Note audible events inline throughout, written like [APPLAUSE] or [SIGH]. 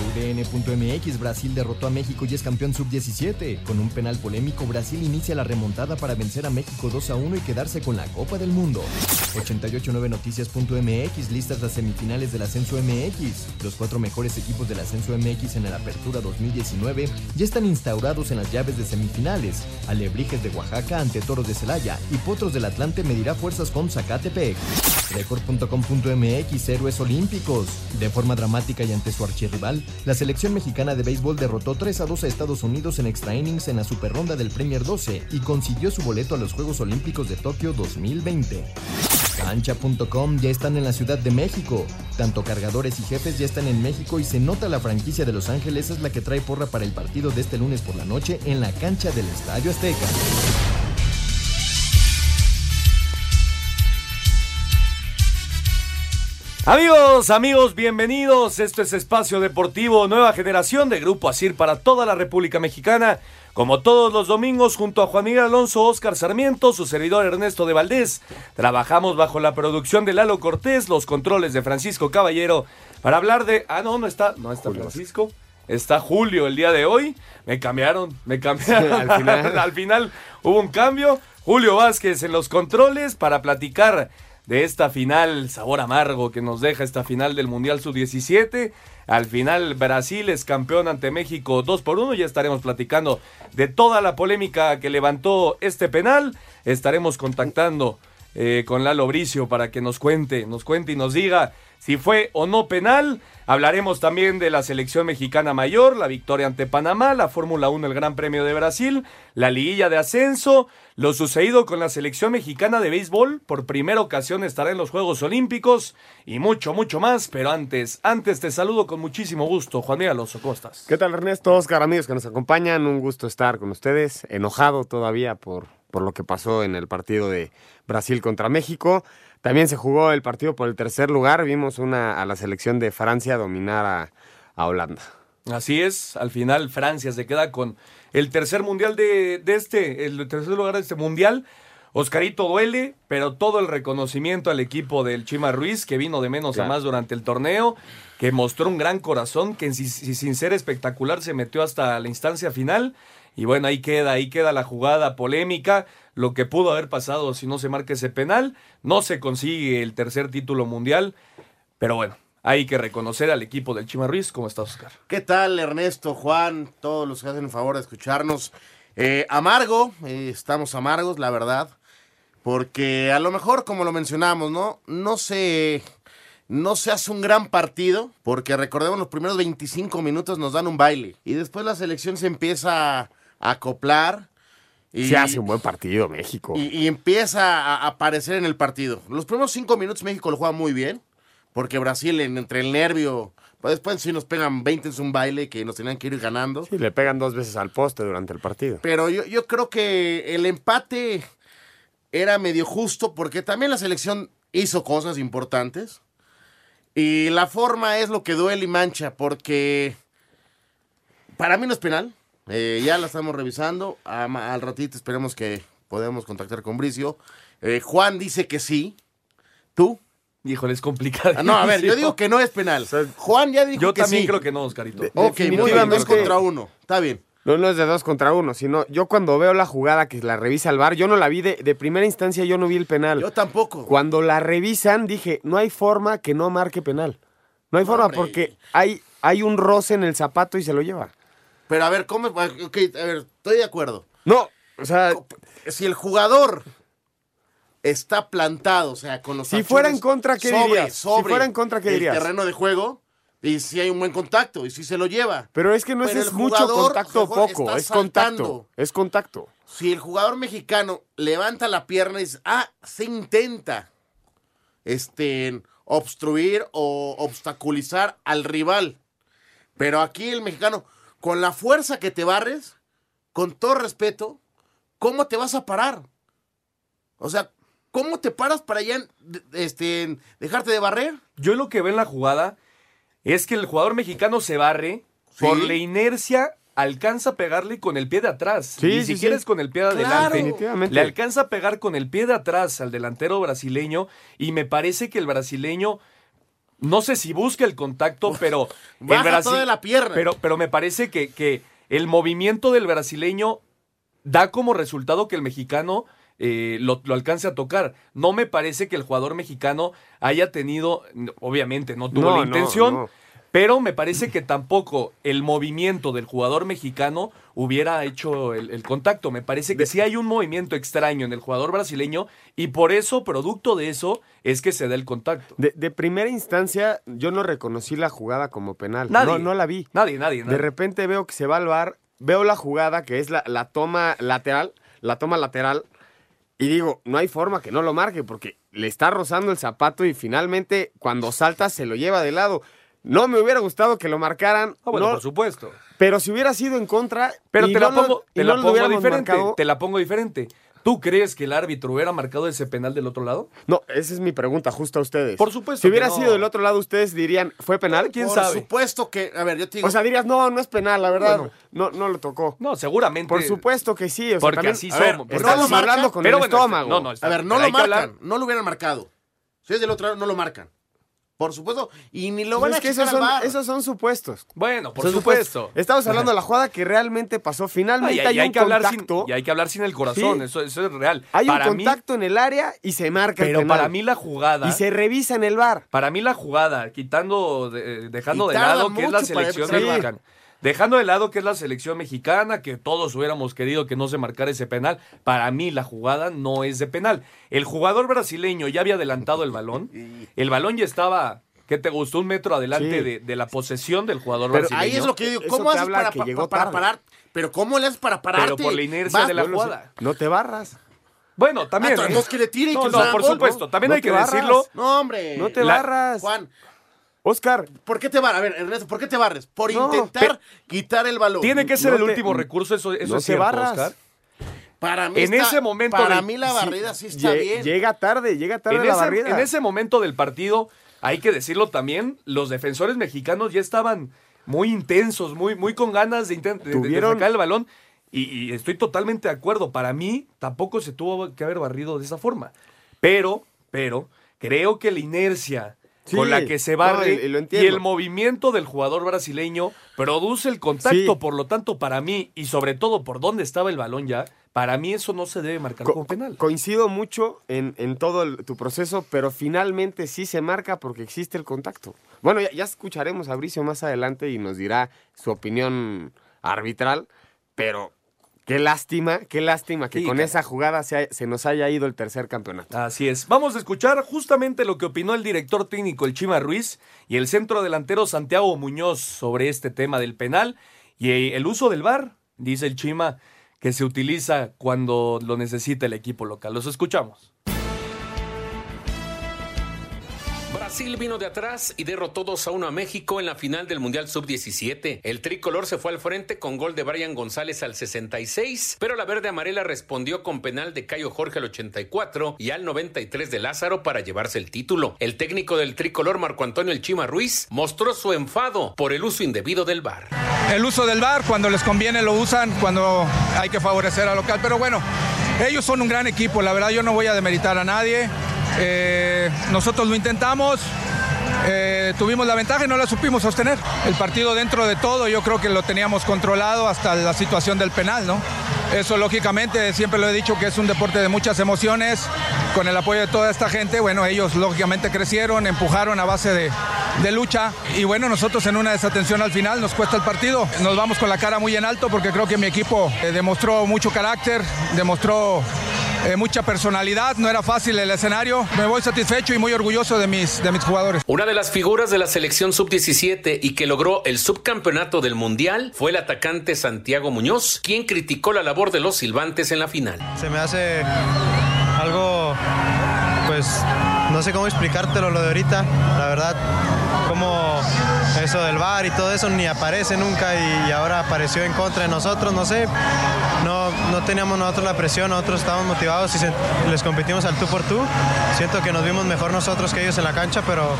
UDN.mx Brasil derrotó a México y es campeón sub-17. Con un penal polémico, Brasil inicia la remontada para vencer a México 2 a 1 y quedarse con la Copa del Mundo. 889noticias.mx listas las semifinales del Ascenso MX. Los cuatro mejores equipos del Ascenso MX en la Apertura 2019 ya están instaurados en las llaves de semifinales. Alebrijes de Oaxaca ante Toros de Celaya y Potros del Atlante medirá fuerzas con Zacatepec. Record.com.mx Héroes Olímpicos. De forma dramática y ante su archirrival, la selección mexicana de béisbol derrotó 3 a 2 a Estados Unidos en extra innings en la Super Ronda del Premier 12 y consiguió su boleto a los Juegos Olímpicos de Tokio 2020. Cancha.com ya están en la Ciudad de México. Tanto cargadores y jefes ya están en México y se nota la franquicia de Los Ángeles es la que trae porra para el partido de este lunes por la noche en la cancha del Estadio Azteca. Amigos, amigos, bienvenidos. Esto es Espacio Deportivo Nueva Generación de Grupo Asir para toda la República Mexicana. Como todos los domingos, junto a Juan Miguel Alonso, Oscar Sarmiento, su servidor Ernesto de Valdés, trabajamos bajo la producción de Lalo Cortés, los controles de Francisco Caballero, para hablar de. Ah, no, no está, no está Francisco. Está Julio el día de hoy. Me cambiaron, me cambiaron. al, final. [LAUGHS] al final hubo un cambio. Julio Vázquez en los controles para platicar de esta final, sabor amargo que nos deja esta final del Mundial Sub-17. Al final Brasil es campeón ante México 2 por 1. Ya estaremos platicando de toda la polémica que levantó este penal. Estaremos contactando eh, con Lalo Bricio para que nos cuente, nos cuente y nos diga si fue o no penal. Hablaremos también de la selección mexicana mayor, la victoria ante Panamá, la Fórmula 1, el Gran Premio de Brasil, la liguilla de ascenso, lo sucedido con la selección mexicana de béisbol, por primera ocasión estará en los Juegos Olímpicos y mucho, mucho más. Pero antes, antes te saludo con muchísimo gusto, Juan Miguel Alonso Costas. ¿Qué tal Ernesto, Oscar, amigos que nos acompañan? Un gusto estar con ustedes, enojado todavía por, por lo que pasó en el partido de Brasil contra México. También se jugó el partido por el tercer lugar. Vimos una, a la selección de Francia dominar a, a Holanda. Así es, al final Francia se queda con el tercer mundial de, de, este, el tercer lugar de este mundial. Oscarito duele, pero todo el reconocimiento al equipo del Chima Ruiz, que vino de menos a más durante el torneo, que mostró un gran corazón, que sin ser espectacular se metió hasta la instancia final. Y bueno, ahí queda, ahí queda la jugada polémica lo que pudo haber pasado si no se marca ese penal. No se consigue el tercer título mundial, pero bueno, hay que reconocer al equipo del Chima Ruiz. ¿Cómo estás, Oscar? ¿Qué tal, Ernesto, Juan, todos los que hacen el favor de escucharnos? Eh, amargo, eh, estamos amargos, la verdad, porque a lo mejor, como lo mencionamos, ¿no? No se, no se hace un gran partido, porque recordemos los primeros 25 minutos nos dan un baile y después la selección se empieza acoplar y, se hace un buen partido México. Y, empieza a aparecer en el partido. Los primeros cinco minutos México lo juega muy bien, porque Brasil entre el nervio, pues después sí nos pegan 20 en un baile que nos tenían que ir ganando. Sí, le pegan dos veces al poste durante el partido. Pero yo, yo creo que el empate era medio justo porque también la selección hizo cosas importantes. Y la forma es lo que duele y mancha, porque para mí no es penal. Eh, ya la estamos revisando. al ratito esperemos que podamos contactar con Bricio. Eh, Juan dice que sí. ¿Tú? Híjole, es complicado. Ah, no, a ver, yo digo que no es penal. Juan ya dijo yo que sí. Yo también creo que no, Oscarito. ok, muy bien, dos contra uno. Está bien. No, no es de dos contra uno, sino yo cuando veo la jugada que la revisa el bar, yo no la vi de, de, primera instancia, yo no vi el penal. Yo tampoco. Cuando la revisan, dije, no hay forma que no marque penal. No hay forma porque hay, hay un roce en el zapato y se lo lleva. Pero a ver, ¿cómo? Ok, a ver, estoy de acuerdo. No, o sea. Si el jugador está plantado, o sea, con los Si fuera en contra, ¿qué dirías? si fuera en contra, ¿qué dirías? El terreno de juego. Y si hay un buen contacto, y si se lo lleva. Pero es que no es, mucho contacto o poco, es contacto. Es contacto. Si el jugador mexicano levanta la pierna y dice, ah, se intenta este, obstruir o obstaculizar al rival. Pero aquí el mexicano, con la fuerza que te barres, con todo respeto, ¿cómo te vas a parar? O sea, ¿cómo te paras para ya este, dejarte de barrer? Yo lo que veo en la jugada es que el jugador mexicano se barre por la inercia alcanza a pegarle con el pie de atrás. Sí, Ni sí, siquiera sí. es con el pie de Claro. adelante. Definitivamente. Le alcanza a pegar con el pie de atrás al delantero brasileño y me parece que el brasileño no sé si busca el contacto, pero el Baja Brasi- toda la pierna. Pero, pero me parece que, que el movimiento del brasileño da como resultado que el mexicano eh, lo, lo alcance a tocar. No me parece que el jugador mexicano haya tenido, obviamente no tuvo No, la no, intención, no. pero me parece que tampoco el movimiento del jugador mexicano hubiera hecho el, el contacto. Me parece que sí hay un movimiento extraño en el jugador brasileño y por eso, producto de eso, es que se da el contacto. De, de primera instancia, yo no reconocí la jugada como penal. Nadie. No, no la vi. Nadie, nadie, nadie. De repente veo que se va al bar, veo la jugada que es la, la toma lateral, la toma lateral, y digo, no hay forma que no lo marque, porque le está rozando el zapato y finalmente cuando salta se lo lleva de lado. No me hubiera gustado que lo marcaran, Ah, bueno, no, por supuesto. pero si hubiera sido en contra, Pero te, no la pongo, y te no la lo pongo hubiéramos diferente. Te la pongo diferente. ¿Tú crees que el árbitro hubiera marcado ese penal del otro lado? No, esa es mi pregunta justo a ustedes. Por supuesto Si hubiera que no. sido del otro lado, ustedes dirían, ¿fue penal? ¿Quién Por sabe? supuesto que, a ver, yo te digo, O sea, dirías, no, no es penal, la verdad. Bueno. No, no lo tocó. No, seguramente. Por supuesto que sí. O sea, Porque también, así ver, somos. no así- lo marcan, hablando con pero el bueno, estómago. No, no, está- a ver, no lo marcan, no lo hubieran marcado. Si es del otro lado, no lo marcan. Por supuesto, y ni lo Pues van es a que checar esos al son, VAR. esos son supuestos. Bueno, por supuesto. Estamos hablando de la jugada que realmente pasó. Ah, Finalmente y, hay, y hay un que hablar sin, contacto. y hay que hablar sin el corazón, Sí. eso, eso es real. Hay para un contacto en el área y se marca el pero penal. para mí la jugada, Y se revisa en el bar. para mí la jugada, quitando, de- dejando Y de lado que es la selección a mexicana. Dejando de lado que es la selección mexicana, que todos hubiéramos querido que no se marcara ese penal, para mí la jugada no es de penal. El jugador brasileño ya había adelantado el balón, [LAUGHS] el balón ya estaba, ¿qué te gustó? Un metro adelante Sí. de, de la posesión del jugador Pero brasileño. Ahí es lo que yo digo, ¿cómo haces para, que pa- parar? Pero ¿cómo le haces para pararte? Pero por la inercia Vas- de la jugada. No te barras. Bueno, también. Ah, entonces que le tire y [LAUGHS] no, que no, por gol, supuesto. ¿no? También No hay que barras. decirlo. No, hombre. No te La- barras. Juan, Oscar, ¿por qué te barras? A ver, Ernesto, ¿por qué te barres? Por No, intentar quitar el balón. Tiene que ser No el te- último recurso, eso, eso no es te cierto, barras. Oscar. Para mí En está- ese momento Para del- mí la sí, barrida sí, está lle- bien. llega tarde, llega tarde En la ese, barrida. en ese momento del partido, hay que decirlo también, los defensores mexicanos ya estaban muy intensos, muy, muy con ganas de, intent- de- de Tuvieron- sacar el balón. Y, y estoy totalmente de acuerdo. Para mí, tampoco se tuvo que haber barrido de esa forma. Pero, pero, creo que la inercia Sí, con la que se barre y- y el movimiento del jugador brasileño produce el contacto. Sí. Por lo tanto, para mí, y sobre todo por dónde estaba el balón ya, para mí eso no se debe marcar Co- como penal. Coincido mucho en, en todo el- tu proceso, pero finalmente sí se marca porque existe el contacto. Bueno, ya, ya escucharemos a Bricio más adelante y nos dirá su opinión arbitral, pero qué lástima, qué lástima que Sí, con esa jugada se, ha- se nos haya ido el tercer campeonato. Así es. Vamos a escuchar justamente lo que opinó el director técnico, el Chima Ruiz, y el centro delantero Santiago Muñoz sobre este tema del penal y el uso del VAR, dice el Chima, que se utiliza cuando lo necesita el equipo local. Los escuchamos. Brasil vino de atrás y derrotó 2 a 1 a México en la final del Mundial Sub-17. El tricolor se fue al frente con gol de Brian González al 66, pero la verde amarela respondió con penal de Cayo Jorge al 84 y al 93 de Lázaro para llevarse el título. El técnico del tricolor Marco Antonio El Chima Ruiz mostró su enfado por el uso indebido del VAR. el uso del VAR, cuando les conviene lo usan, cuando hay que favorecer al local. Pero bueno, ellos son un gran equipo, la verdad yo no voy a demeritar a nadie. Eh, nosotros lo intentamos, eh, tuvimos la ventaja y no la supimos sostener. El partido dentro de todo yo creo que lo teníamos controlado hasta la situación del penal, ¿no? Eso lógicamente, siempre lo he dicho que es un deporte de muchas emociones, con el apoyo de toda esta gente, bueno, ellos lógicamente crecieron, empujaron a base de, lucha y bueno, nosotros en una desatención al final nos cuesta el partido, nos vamos con la cara muy en alto porque creo que mi equipo eh, demostró mucho carácter, demostró eh, mucha personalidad, no era fácil el escenario, me voy satisfecho y muy orgulloso de mis, de mis jugadores. Una de las figuras de la selección sub-17 y que logró el subcampeonato del Mundial fue el atacante Santiago Muñoz, quien criticó la labor de los silbantes en la final. Se me hace algo, pues, no sé cómo explicártelo lo de ahorita, la verdad, como eso del bar y todo eso ni aparece nunca y, ahora apareció en contra de nosotros, no sé, no, no teníamos nosotros la presión, nosotros estábamos motivados y les competimos al tú por tú, siento que nos vimos mejor nosotros que ellos en la cancha, pero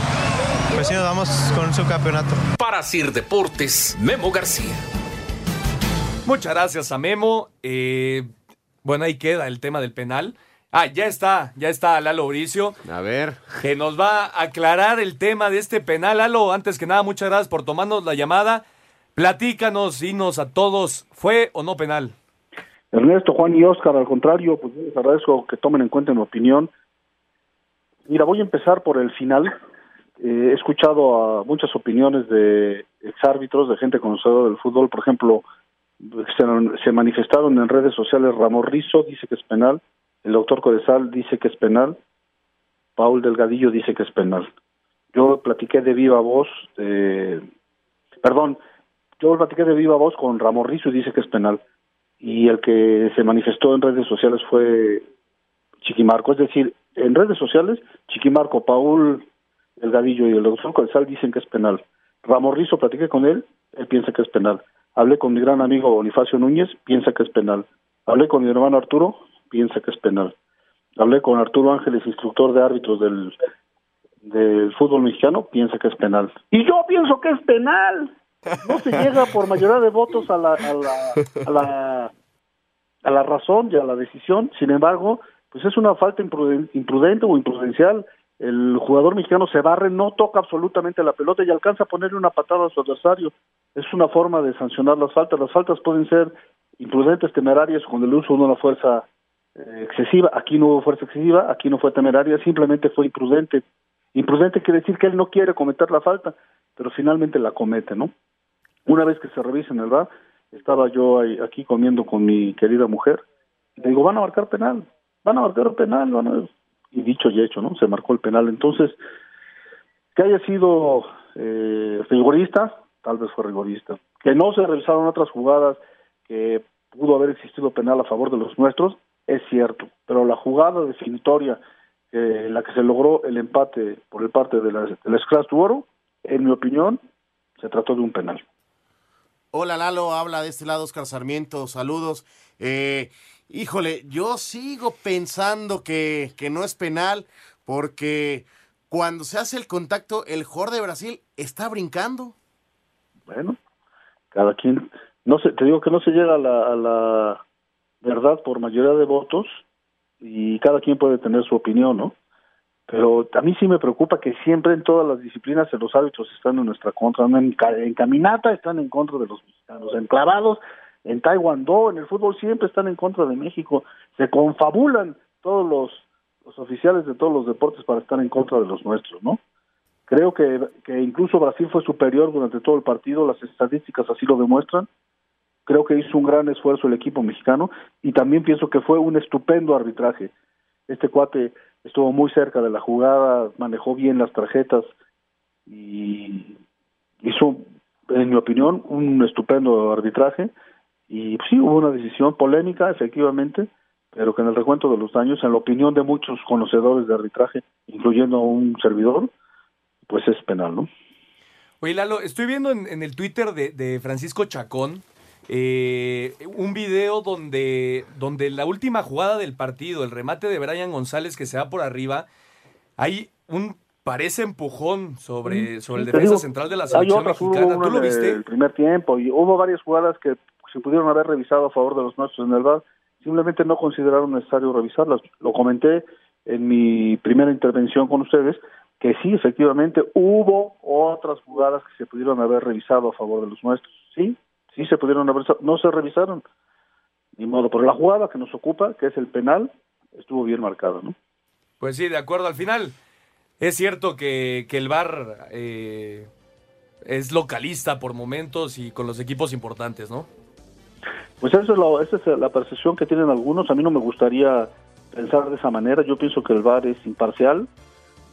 pues sí nos vamos con su campeonato. Para Sir Deportes, Memo García. Muchas gracias a Memo. Eh, bueno, ahí queda el tema del penal. Ah, ya está, ya está Lalo Bricio. A ver. Que nos va a aclarar el tema de este penal. Lalo, antes que nada, muchas gracias por tomarnos la llamada. Platícanos, dinos a todos, ¿fue o no penal? Ernesto, Juan y Oscar, al contrario, pues les agradezco que tomen en cuenta mi opinión. Mira, voy a empezar por el final. Eh, he escuchado a muchas opiniones de exárbitros, de gente conocedora del fútbol. Por ejemplo, se, manifestaron en redes sociales Ramón Rizo, dice que es penal. El doctor Codesal dice que es penal. Paul Delgadillo dice que es penal. Yo platiqué de viva voz, perdón, yo platiqué de viva voz con Ramón Rizo y dice que es penal y el que se manifestó en redes sociales fue Chiquimarco. Es decir, en redes sociales, Chiquimarco, Paul Delgadillo y el doctor Codesal dicen que es penal. Ramón Rizo, platiqué con él, él piensa que es penal. Hablé con mi gran amigo Bonifacio Núñez, piensa que es penal. Hablé con mi hermano Arturo, piensa que es penal. Hablé con Arturo Ángeles, instructor de árbitros del, del fútbol mexicano, piensa que es penal. Y yo pienso que es penal no se [LAUGHS] llega por mayoría de votos a la, a la, a la, a la razón y a la decisión. Sin embargo, pues es una falta imprudente, o imprudencial. El jugador mexicano se barre, no toca absolutamente la pelota y alcanza a ponerle una patada a su adversario. Es una forma de sancionar las faltas. Las faltas pueden ser imprudentes, temerarias, con el uso de una fuerza eh, excesiva. Aquí no hubo fuerza excesiva, aquí no fue temeraria, simplemente fue imprudente. Imprudente quiere decir que él no quiere cometer la falta, pero finalmente la comete, ¿no? Una vez que se revisa en el bar, estaba yo aquí comiendo con mi querida mujer, y le digo, van a marcar penal, van a marcar penal, van y dicho y hecho, ¿no? Se marcó el penal. Entonces, que haya sido eh, rigorista, tal vez fue rigorista. Que no se revisaron otras jugadas, que pudo haber existido penal a favor de los nuestros, es cierto, pero la jugada definitoria, eh, la que se logró el empate por el parte de la, del Scratch Oro, en mi opinión, se trató de un penal. Hola Lalo, habla de este lado Oscar Sarmiento, saludos. Eh, híjole, yo sigo pensando que, que, no es penal porque cuando se hace el contacto, el jugador de Brasil está brincando. Bueno, cada quien, no sé, te digo que no se llega a la, a la verdad por mayoría de votos y cada quien puede tener su opinión, ¿no? pero a mí sí me preocupa que siempre en todas las disciplinas los árbitros están en nuestra contra, en, en caminata están en contra de los mexicanos, en clavados, en taekwondo, en el fútbol siempre están en contra de México, se confabulan todos los, oficiales de todos los deportes para estar en contra de los nuestros, ¿no? Creo que incluso Brasil fue superior durante todo el partido, las estadísticas así lo demuestran, creo que hizo un gran esfuerzo el equipo mexicano y también pienso que fue un estupendo arbitraje. Este cuate estuvo muy cerca de la jugada, manejó bien las tarjetas y hizo, en mi opinión, un estupendo arbitraje. Y sí, hubo una decisión polémica, efectivamente, pero que en el recuento de los daños, en la opinión de muchos conocedores de arbitraje, incluyendo a un servidor, pues es penal, ¿no? Oye, Lalo, estoy viendo en, el Twitter de Francisco Chacón, eh, un video donde, donde la última jugada del partido, el remate de Brian González que se va por arriba, hay un parece empujón sobre, sobre el defensa central de la selección mexicana. ¿Tú lo viste? El primer tiempo y hubo varias jugadas que se pudieron haber revisado a favor de los nuestros en el VAR, simplemente no consideraron necesario revisarlas. Lo comenté en mi primera intervención con ustedes, que sí, efectivamente, hubo otras jugadas que se pudieron haber revisado a favor de los nuestros, sí, sí se pudieron haber, no se revisaron, ni modo, pero la jugada que nos ocupa, que es el penal, estuvo bien marcada, ¿no? Pues sí, de acuerdo, al final es cierto que, que el VAR eh, es localista por momentos y con los equipos importantes, ¿no? Pues eso es la, esa es la percepción que tienen algunos, a mí no me gustaría pensar de esa manera, yo pienso que el VAR es imparcial,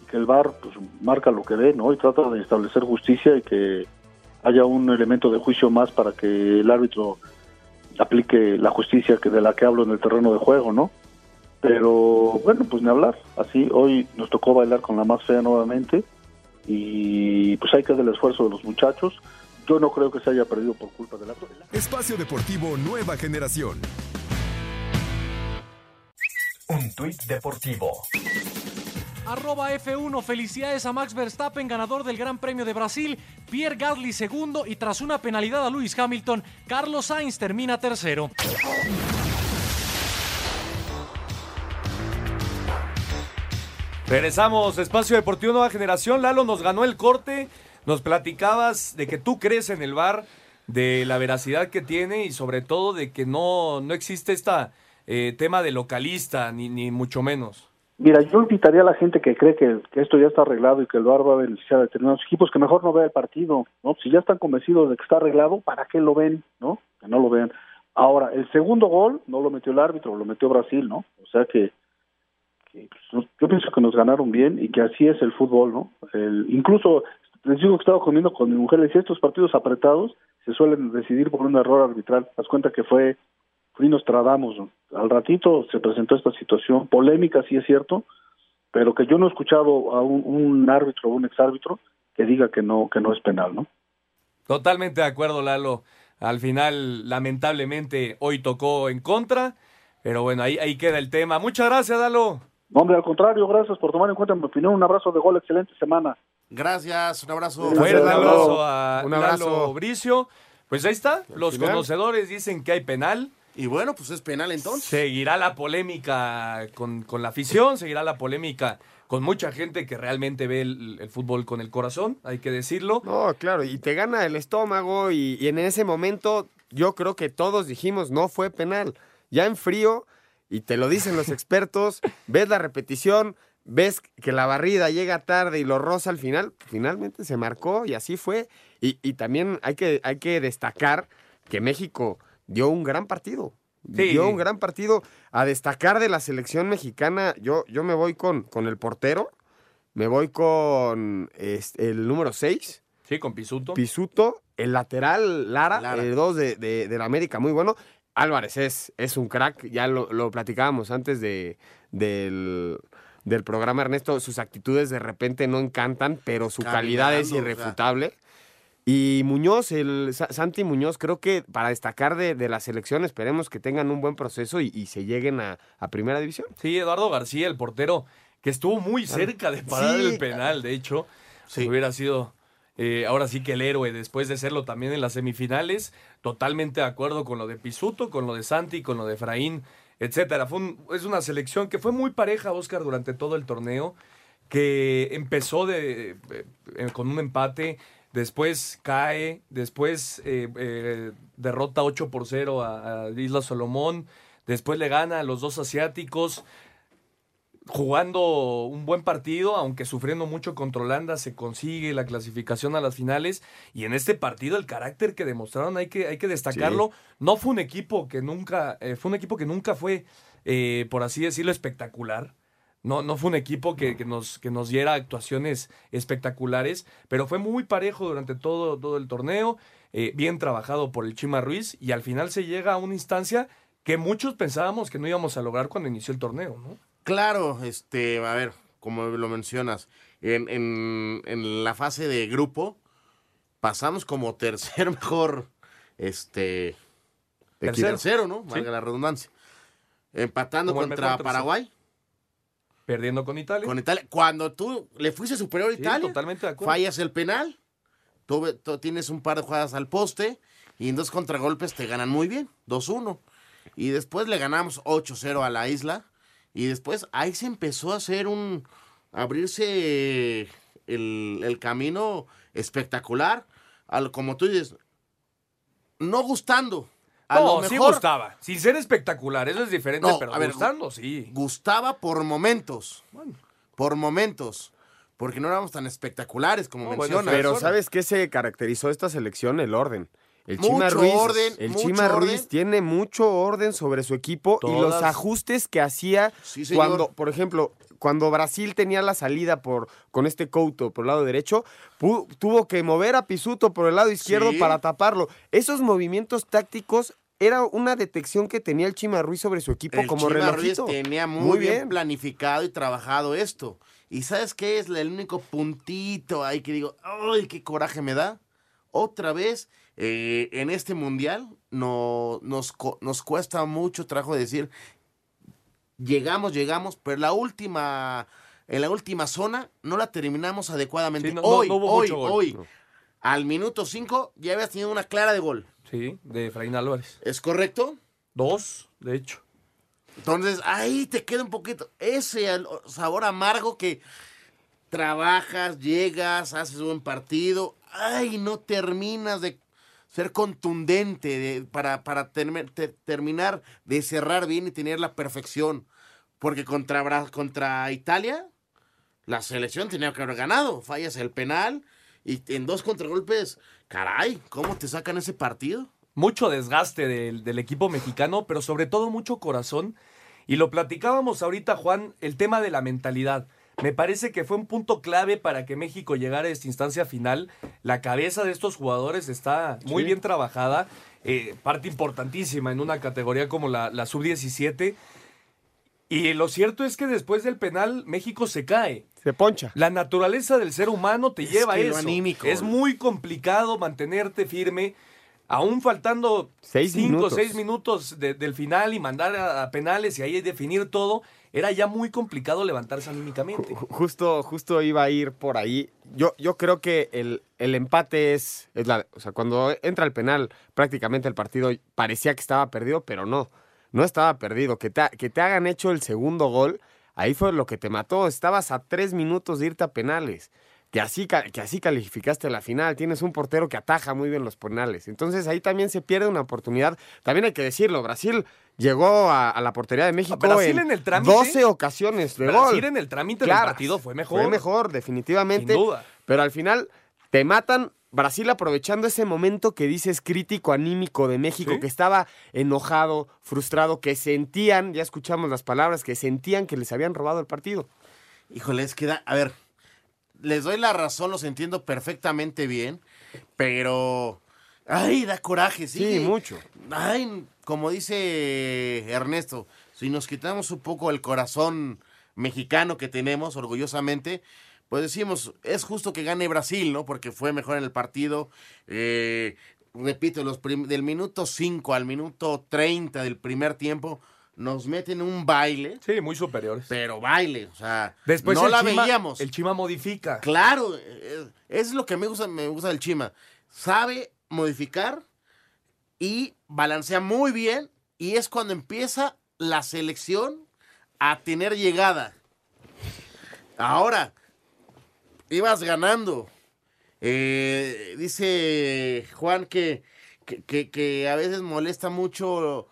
que el VAR pues, marca lo que ve, ¿no? Y trata de establecer justicia y que haya un elemento de juicio más para que el árbitro aplique la justicia que de la que hablo en el terreno de juego, ¿no? Pero bueno, pues ni hablar. Así, hoy nos tocó bailar con la más fea nuevamente y pues hay que hacer el esfuerzo de los muchachos. Yo no creo que se haya perdido por culpa de la... Espacio Deportivo Nueva Generación. Un tuit deportivo. Arroba F1, felicidades a Max Verstappen, ganador del Gran Premio de Brasil, Pierre Gasly segundo y tras una penalidad a Lewis Hamilton, Carlos Sainz termina tercero. Regresamos, Espacio Deportivo Nueva Generación. Lalo nos ganó el corte. Nos platicabas de que tú crees en el bar, de la veracidad que tiene y sobre todo de que no, no existe este tema de localista, ni, ni mucho menos. Mira, yo invitaría a la gente que cree que, esto ya está arreglado y que el VAR va a beneficiar a determinados equipos que mejor no vea el partido, ¿no? Si ya están convencidos de que está arreglado, ¿para qué lo ven, no? Que no lo vean. Ahora, el segundo gol no lo metió el árbitro, lo metió Brasil, ¿no? O sea que, pues, yo pienso que nos ganaron bien y que así es el fútbol, ¿no? El, incluso les digo que estaba comiendo con mi mujer, le decía, estos partidos apretados se suelen decidir por un error arbitral. Haz cuenta que fue y nos tradamos. Al ratito se presentó esta situación polémica, sí es cierto, pero que yo no he escuchado a un, un árbitro o un exárbitro que diga que no que no es penal, ¿no? Totalmente de acuerdo, Lalo. Al final, lamentablemente, hoy tocó en contra, pero bueno, ahí, ahí queda el tema. Muchas gracias, Lalo. Hombre, al contrario, gracias por tomar en cuenta mi opinión. Un abrazo de gol, excelente semana. Gracias, un abrazo. Fuerte abrazo a un abrazo. Lalo Bricio. Pues ahí está, los final. conocedores dicen que hay penal. Y bueno, pues es penal entonces. Seguirá la polémica con, con la afición, seguirá la polémica con mucha gente que realmente ve el, el, fútbol con el corazón, hay que decirlo. No, claro, y te gana el estómago y, y, en ese momento yo creo que todos dijimos no fue penal. Ya en frío, y te lo dicen los [LAUGHS] expertos, ves la repetición, ves que la barrida llega tarde y lo roza al final, finalmente se marcó y así fue. Y, y también hay que, hay que destacar que México dio un gran partido. Sí. Dio un gran partido. A destacar de la selección mexicana, yo, yo me voy con, con el portero, me voy con este, el número 6. Sí, con Pisuto. Pisuto, el lateral Lara, Lara. el 2 de, de, de, la América, muy bueno. Álvarez es, es un crack, ya lo, lo platicábamos antes de, del, del, programa, Ernesto. Sus actitudes de repente no encantan, pero su Caminando, calidad es irrefutable. O sea. Y Muñoz, el Santi Muñoz, creo que para destacar de, de la selección, esperemos que tengan un buen proceso y, y se lleguen a, a, primera división. Sí, Eduardo García, el portero, que estuvo muy cerca de parar sí. el penal, de hecho, sí. hubiera sido eh, ahora sí que el héroe, después de serlo también en las semifinales, totalmente de acuerdo con lo de Pisuto, con lo de Santi, con lo de Efraín, etcétera. Fue un, es una selección que fue muy pareja, Oscar, durante todo el torneo, que empezó de, eh, con un empate después cae, después eh, eh, derrota 8 por 0 a, a, Isla Solomón, después le gana a los dos asiáticos, jugando un buen partido, aunque sufriendo mucho contra Holanda, se consigue la clasificación a las finales, y en este partido el carácter que demostraron hay que, hay que destacarlo, sí. no fue un equipo que nunca, eh, fue un equipo que nunca fue, por así decirlo, espectacular, no, no fue un equipo que, que, nos, que nos diera actuaciones espectaculares, pero fue muy parejo durante todo, todo el torneo, eh, bien trabajado por el Chima Ruiz y al final se llega a una instancia que muchos pensábamos que no íbamos a lograr cuando inició el torneo, ¿no? Claro, este, a ver, como lo mencionas, en, en, en la fase de grupo pasamos como tercer [LAUGHS] mejor, este, tercero, tercero ¿no? Valga sí. la redundancia. Empatando como contra Paraguay. Perdiendo con Italia. Con Italia. Cuando tú le fuiste superior a Italia, totalmente de acuerdo. fallas el penal, tú, tú, tienes un par de jugadas al poste y en dos contragolpes te ganan muy bien, 2-1. Y después le ganamos 8-0 a la isla. Y después ahí se empezó a hacer un. abrirse el, el camino espectacular. Al, como tú dices, no gustando. A no, lo mejor, sí gustaba. Sin ser espectacular, eso es diferente, no, pero a ver, gustando, sí. Gustaba por momentos. Bueno. Por momentos. Porque no éramos tan espectaculares como no, mencionas. Bueno, pero ¿sabes qué se caracterizó esta selección? El orden. El mucho Chima Ruiz, orden, el mucho Chima orden. Ruiz tiene mucho orden sobre su equipo Todas. y los ajustes que hacía sí, cuando, por ejemplo, cuando Brasil tenía la salida por con este Couto por el lado derecho, tuvo que mover a Pisuto por el lado izquierdo sí. para taparlo. Esos movimientos tácticos era una detección que tenía el Chima Ruiz sobre su equipo El como Chima Ruiz relojito. tenía muy, bien. planificado y trabajado esto. ¿Y sabes qué es el único puntito ahí que digo, ¡ay, qué coraje me da! Otra vez, eh, en este mundial, no, nos, co- nos cuesta mucho trabajo decir, llegamos, llegamos, pero la última, en la última zona no la terminamos adecuadamente. Sí, no- no- hoy, no hubo hoy, hoy, No. Al minuto 5 ya habías tenido una clara de gol. Sí, de Efraín Álvarez. ¿Es correcto? Dos, de hecho. Entonces, ahí te queda un poquito ese sabor amargo que trabajas, llegas, haces un buen partido, ay, no terminas de ser contundente de- para, para termi- te- terminar de cerrar bien y tener la perfección. Porque contra, contra Italia, la selección tenía que haber ganado. Fallas el penal y en dos contragolpes, caray, ¿cómo te sacan ese partido? mucho desgaste del, del equipo mexicano, pero sobre todo mucho corazón. Y lo platicábamos ahorita, Juan, el tema de la mentalidad. Me parece que fue un punto clave para que México llegara a esta instancia final. La cabeza de estos jugadores está muy Sí. bien trabajada, eh, parte importantísima en una categoría como la, la sub-17. Y lo cierto es que después del penal, México se cae. Se poncha. La naturaleza del ser humano te Es lleva a eso. anímico. Es muy complicado mantenerte firme, aún faltando Seis cinco o minutos. seis minutos de- del final y mandar a, a penales y ahí definir todo. Era ya muy complicado levantarse anímicamente. Ju- Justo, justo iba a ir por ahí. Yo, yo creo que el, el empate es, es la, o sea, cuando entra el penal, prácticamente el partido parecía que estaba perdido, pero no, no estaba perdido. Que te, que te hagan hecho el segundo gol, ahí fue lo que te mató. Estabas a tres minutos de irte a penales. Que así, que así calificaste la final. Tienes un portero que ataja muy bien los penales. Entonces ahí también se pierde una oportunidad. También hay que decirlo, Brasil llegó a, a la portería de México Brasil en, en el trámite- 12 ocasiones de gol. Brasil en el trámite del Claro, partido fue mejor. Fue mejor, definitivamente. Sin duda. Pero al final te matan. Brasil aprovechando ese momento que dices crítico anímico de México, Sí. que estaba enojado, frustrado, que sentían, ya escuchamos las palabras, que sentían que les habían robado el partido. Híjole, es que da, a ver, les doy la razón, los entiendo perfectamente bien, pero, ay, da coraje, sí. Sí, mucho. Ay, como dice Ernesto, si nos quitamos un poco el corazón mexicano que tenemos, orgullosamente, pues decimos, es justo que gane Brasil, ¿no? Porque fue mejor en el partido. Eh, repito, los del minuto 5 al minuto 30 del primer tiempo nos meten un baile, Sí, muy superiores. pero baile, o sea, Después no la Chima- veíamos. El Chima modifica. Claro, es, es lo que me gusta, me gusta del Chima. Sabe modificar y balancea muy bien y es cuando empieza la selección a tener llegada. Ahora, ibas ganando. Eh, dice Juan que, que, que- que a veces molesta mucho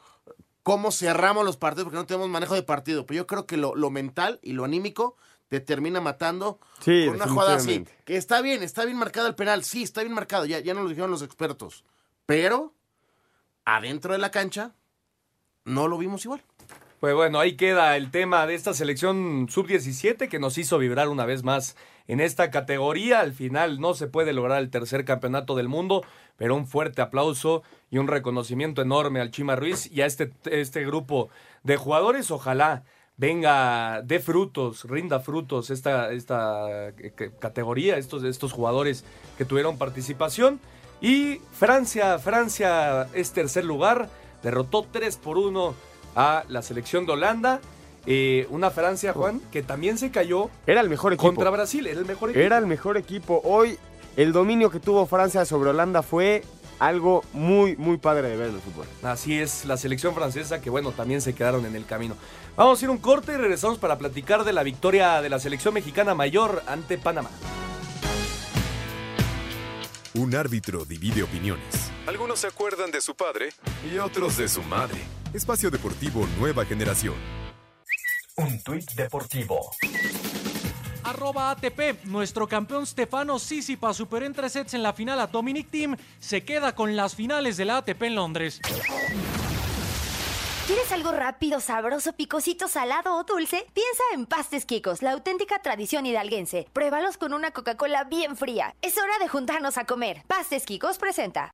cómo cerramos los partidos porque no tenemos manejo de partido. Pero yo creo que lo, lo mental y lo anímico te termina matando Sí, con una jugada así. Que está bien, está bien marcado el penal. Sí, está bien marcado. Ya, ya nos lo dijeron los expertos. Pero adentro de la cancha no lo vimos igual. Pues bueno, ahí queda el tema de esta selección sub-17 que nos hizo vibrar una vez más en esta categoría. Al final no se puede lograr el tercer campeonato del mundo, pero un fuerte aplauso y un reconocimiento enorme al Chima Ruiz y a este, este grupo de jugadores. Ojalá venga de frutos, rinda frutos esta, esta eh, categoría, estos, estos jugadores que tuvieron participación. Y Francia, Francia es tercer lugar, derrotó 3 por 1 a la selección de Holanda. Eh, una Francia, Juan, que también se cayó Era el mejor equipo. contra Brasil, era el mejor equipo. Era el mejor equipo. Hoy el dominio que tuvo Francia sobre Holanda fue algo muy, muy padre de ver en el fútbol. Así es, la selección francesa que bueno, también se quedaron en el camino. Vamos a ir un corte y regresamos para platicar de la victoria de la selección mexicana mayor ante Panamá. Un árbitro divide opiniones. Algunos se acuerdan de su padre y otros de su madre. Espacio Deportivo Nueva Generación. Un tuit deportivo. Arroba ATP, nuestro campeón Stefano Sisipa superó en tres sets en la final a Dominic Thiem, se queda con las finales de la ATP en Londres. ¿Quieres algo rápido, sabroso, picosito, salado o dulce? Piensa en Pastes Quicos, la auténtica tradición hidalguense. Pruébalos con una Coca-Cola bien fría. Es hora de juntarnos a comer. Pastes Quicos presenta.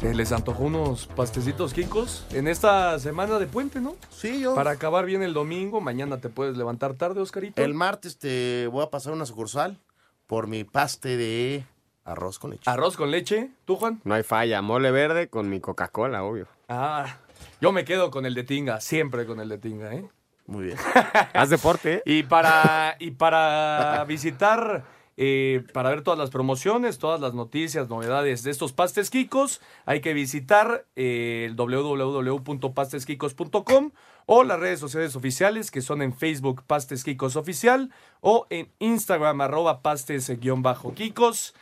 Se les antojó unos pastecitos Kikos en esta semana de puente, ¿no? Sí, yo. Para acabar bien el domingo, mañana te puedes levantar tarde, Oscarito. El martes te voy a pasar una sucursal por mi paste de arroz con leche. Arroz con leche, ¿tú, Juan? No hay falla, mole verde con mi Coca-Cola, obvio. Ah, yo me quedo con el de Tinga, siempre con el de Tinga, ¿eh? Muy bien. [LAUGHS] Haz deporte, ¿eh? Y para, y para visitar, eh, para ver todas las promociones, todas las noticias, novedades de estos pastes Kikos, hay que visitar eh, el www.pasteskikos.com o las redes sociales oficiales que son en Facebook Pastes Kikos Oficial o en Instagram arroba pastes-kikos.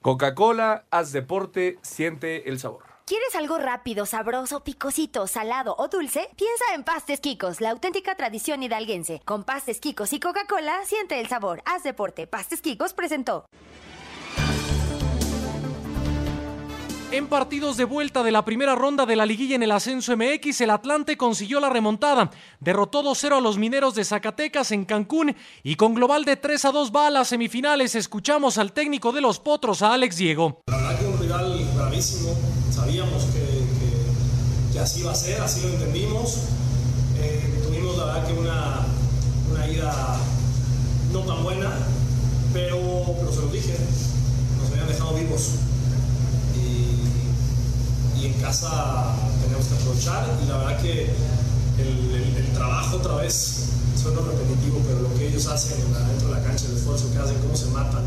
Coca-Cola, haz deporte, siente el sabor. ¿Quieres algo rápido, sabroso, picosito, salado o dulce? Piensa en Pastes Quicos, la auténtica tradición hidalguense. Con Pastes Quicos y Coca-Cola, siente el sabor. Haz deporte. Pastes Quicos presentó. En partidos de vuelta de la primera ronda de la liguilla en el ascenso MX, el Atlante consiguió la remontada. Derrotó 2-0 a los mineros de Zacatecas en Cancún y con global de 3 a 2 va a las semifinales. Escuchamos al técnico de los Potros, a Alex Diego. La verdad que un rival sabíamos que, que- así iba a ser, así lo entendimos. Eh, tuvimos la verdad que una, una ida no tan buena, pero, pero se los dije, nos habían dejado vivos. Y, y en casa tenemos que aprovechar y la verdad que el, trabajo otra vez suena repetitivo, pero lo que ellos hacen dentro de la cancha, el esfuerzo que hacen, cómo se matan,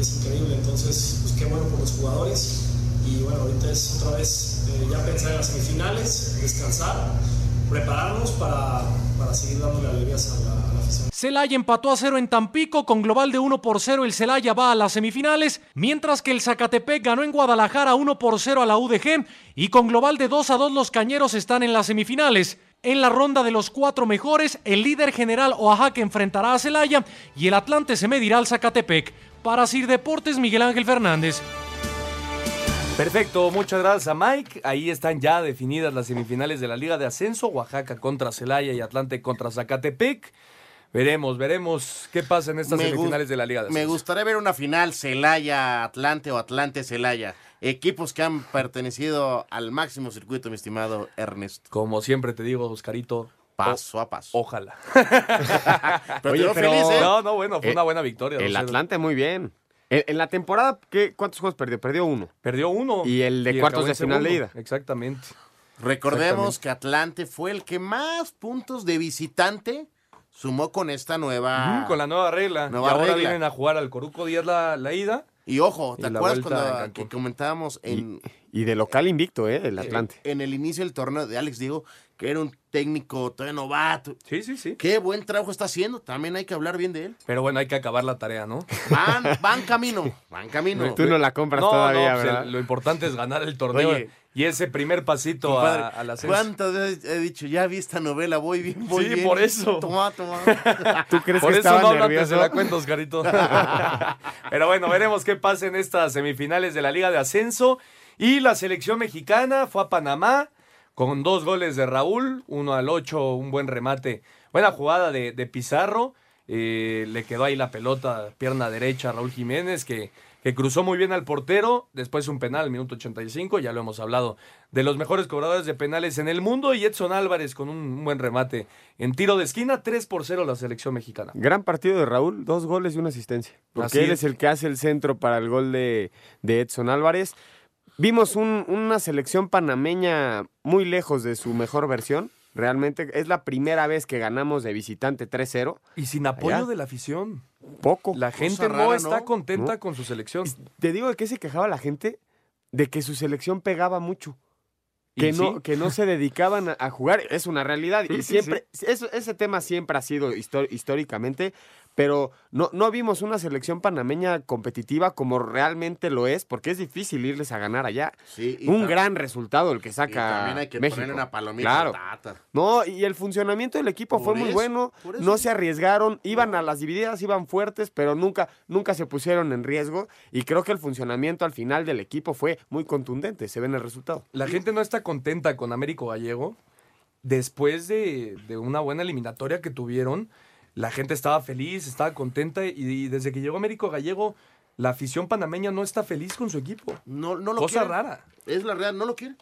es increíble. Entonces, pues qué bueno por los jugadores. Y bueno, ahorita es otra vez eh, ya pensar en las semifinales, descansar, prepararnos para, para seguir dándole alegrías a la, a la afición. Celaya empató a cero en Tampico, con global de 1 por 0 el Celaya va a las semifinales, mientras que el Zacatepec ganó en Guadalajara 1 por 0 a la UDG y con global de 2 a 2 los Cañeros están en las semifinales. En la ronda de los cuatro mejores, el líder general Oaxaca enfrentará a Celaya y el Atlante se medirá al Zacatepec. Para Sir Deportes, Miguel Ángel Fernández. Perfecto, muchas gracias a Mike. Ahí están ya definidas las semifinales de la Liga de Ascenso, Oaxaca contra Celaya y Atlante contra Zacatepec. Veremos, veremos qué pasa en estas Me semifinales de la Liga de Ascenso. Me gustaría ver una final Celaya-Atlante o Atlante-Celaya. Equipos que han pertenecido al máximo circuito, mi estimado Ernesto. Como siempre te digo, Oscarito. Paso a paso. Ojalá. [LAUGHS] Pero te veo feliz, ¿eh? No, no, bueno, fue Eh, una buena victoria. El 2-0. Atlante muy bien. En, en la temporada, ¿qué, ¿cuántos juegos perdió? Perdió uno. Perdió uno. Y el de Y cuartos de final de ida. Exactamente. Recordemos que Atlante fue el que más puntos de visitante sumó con esta nueva. Ujú, con la nueva regla. Nueva y ahora regla. vienen a jugar al Coruco Díaz la, la ida. Y ojo, ¿te Y acuerdas cuando que comentábamos en, Y de local invicto, ¿eh? El Atlante. en el inicio del torneo de Alex Diego, que era un técnico todavía novato? Sí, sí, sí. Qué buen trabajo está haciendo. También hay que hablar bien de él. Pero bueno, hay que acabar la tarea, ¿no? Van, van camino. Van camino. Tú no la compras No, todavía, no, pues, ¿verdad? el- lo importante es ganar el torneo Oye. y ese primer pasito Compadre, a, a la ascenso. ¿Cuántas veces he dicho, ya vi esta novela, voy bien, voy Sí, bien? por eso. Toma, toma. [LAUGHS] ¿Tú crees Por que eso estaba no nervioso? de la cuenta, Oscarito. [LAUGHS] Pero bueno, veremos qué pasa en estas semifinales de la Liga de Ascenso. Y la selección mexicana fue a Panamá con dos goles de Raúl, uno al ocho, un buen remate. Buena jugada de, de Pizarro. eh, le quedó ahí la pelota, pierna derecha a Raúl Jiménez, que, que cruzó muy bien al portero. Después un penal, minuto 85, ya lo hemos hablado, de los mejores cobradores de penales en el mundo. Y Edson Álvarez con un, un buen remate en tiro de esquina, 3 por 0 la selección mexicana. Gran partido de Raúl, dos goles y una asistencia. Porque Así él es. es el que hace el centro para el gol de, de Edson Álvarez. Vimos un- una selección panameña muy lejos de su mejor versión. Realmente es la primera vez que ganamos de visitante 3-0. Y sin apoyo Allá. de la afición. Poco. La gente no está ¿no? contenta ¿No? con su selección. Te digo de qué se quejaba la gente, de que su selección pegaba mucho. Que no, sí. que no se [LAUGHS] dedicaban a, a jugar, es una realidad. Y sí, siempre, eso- ese tema siempre ha sido históricamente, pero no, no vimos una selección panameña competitiva como realmente lo es, porque es difícil irles a ganar allá. Sí, y Un gran resultado el que y saca también hay que México. ponerle una palomita Claro. tata. No, y el funcionamiento del equipo Por fue muy bueno, no se arriesgaron, iban a las divididas, iban fuertes, pero nunca, nunca se pusieron en riesgo y creo que el funcionamiento al final del equipo fue muy contundente, se ve en el resultado. La gente no está contenta con Américo Gallego. Después de, de una buena eliminatoria que tuvieron, la gente estaba feliz, estaba contenta y, y desde que llegó Américo Gallego la afición panameña no está feliz con su equipo. No, no lo Cosa quiere. rara. Es la realidad, no lo quiere.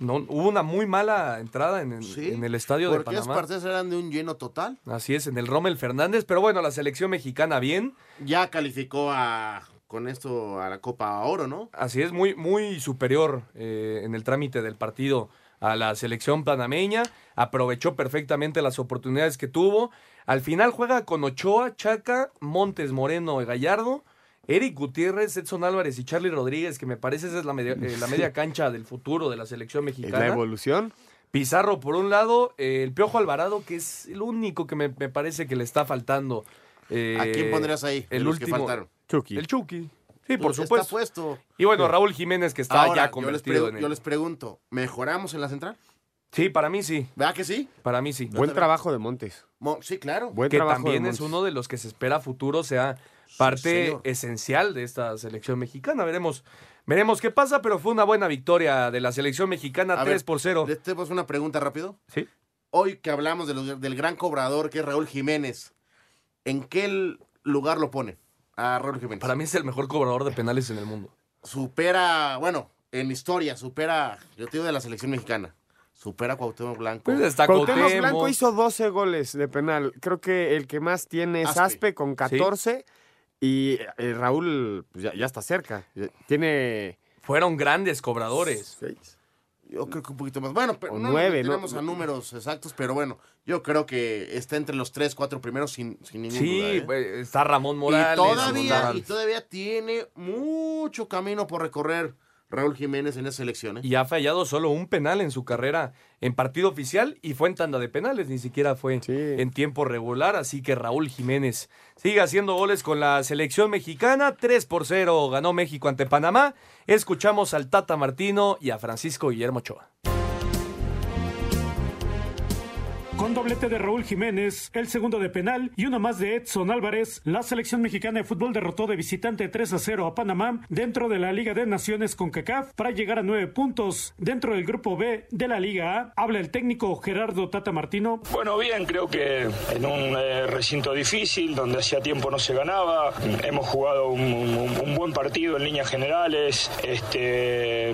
No, hubo una muy mala entrada en, el- Sí. en el estadio de Porque Panamá. partidos eran de un lleno total. Así es, en el Rommel Fernández. Pero bueno, la selección mexicana bien. Ya calificó a con esto a la Copa Oro, ¿no? Así es, muy, muy superior eh, en el trámite del partido a la selección panameña. Aprovechó perfectamente las oportunidades que tuvo. Al final juega con Ochoa, Chaca, Montes Moreno y Gallardo. Eric Gutiérrez, Edson Álvarez y Charlie Rodríguez, que me parece esa es la media, eh, la media [LAUGHS] cancha del futuro de la selección mexicana. la evolución. Pizarro por un lado, eh, el Piojo Alvarado, que es el único que me, me parece que le está faltando. eh, ¿A quién pondrías ahí? El que último. faltaron? Chucky. El Chucky. Sí, por Está supuesto. puesto. Y bueno, Raúl Jiménez, que está Ahora, ya yo les, convertido pregu- en el- yo les pregunto, ¿mejoramos en la central? Sí, para mí sí. ¿Verdad que sí? Para mí sí. Buen trabajo de Montes. Mo- sí, claro. Buen que trabajo también de es uno de los que se espera futuro sea parte esencial de esta selección mexicana. Veremos, veremos qué pasa, pero fue una buena victoria de la selección mexicana, A 3 ver, por 0. ¿Les tenemos una pregunta rápido? Sí. Hoy que hablamos de los- del gran cobrador que es Raúl Jiménez, ¿en qué lugar lo pone a Raúl Jiménez? Para mí es el mejor cobrador de penales en el mundo. Supera, bueno, en historia, supera, yo te digo de la selección mexicana, supera a Cuauhtémoc Blanco. Pues está Cuauhtémoc Cuauhtémoc. Blanco hizo 12 goles de penal. Creo que el que más tiene es Aspe. Aspe con 14. Y eh, Raúl pues, ya, ya está cerca. Tiene Fueron grandes cobradores. seis. Yo creo que un poquito más. Bueno, pero O no nueve, tenemos a números exactos, pero bueno, yo creo que está entre los tres, cuatro primeros sin, sin ningún Sí, duda. ¿eh? está Ramón Morales. y todavía, y todavía tiene mucho camino por recorrer Raúl Jiménez en esa selección. ¿eh? y ha fallado solo un penal en su carrera en partido oficial y fue en tanda de penales, ni siquiera fue Sí. en tiempo regular, así que Raúl Jiménez sigue haciendo goles con la selección mexicana, 3 por 0 ganó México ante Panamá, escuchamos al Tata Martino y a Francisco Guillermo Ochoa. Doblete de Raúl Jiménez, el segundo de penal y uno más de Edson Álvarez, la selección mexicana de fútbol derrotó de visitante 3 a 0 a Panamá dentro de la Liga de Naciones con CACAF para llegar a nueve puntos dentro del grupo B de la Liga A. Habla el técnico Gerardo Tata Martino. Bueno, bien, creo que en un eh, recinto difícil, donde hacía tiempo no se ganaba, hemos jugado un buen partido en líneas generales, este,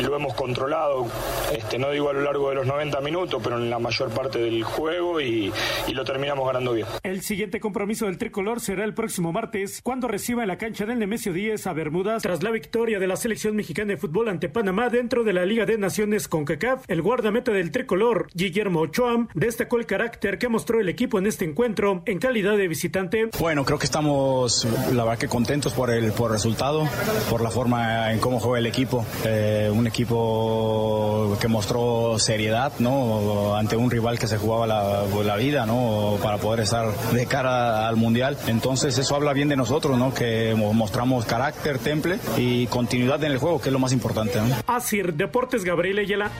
lo hemos controlado, este, no digo a lo largo de los 90 minutos, pero en la mayor parte del juego y, y lo terminamos ganando bien. El siguiente compromiso del tricolor será el próximo martes, cuando reciba en la cancha del Nemesio 10 a Bermudas. Tras la victoria de la selección mexicana de fútbol ante Panamá dentro de la Liga de Naciones con CACAF, el guardameta del tricolor, Guillermo Ochoa, destacó el carácter que mostró el equipo en este encuentro en calidad de visitante. Bueno, creo que estamos, la verdad que contentos por el, por el resultado, por la forma en cómo juega el equipo. Eh, un equipo que mostró seriedad, ¿no? Ante un rival que se jugaba la, la vida, ¿no? Para poder estar de cara al Mundial. Entonces eso habla bien de nosotros, ¿no? Que mo- mostramos carácter, temple y continuidad en el juego, que es lo más importante, ¿no? Asir Deportes Gabriel Ayala.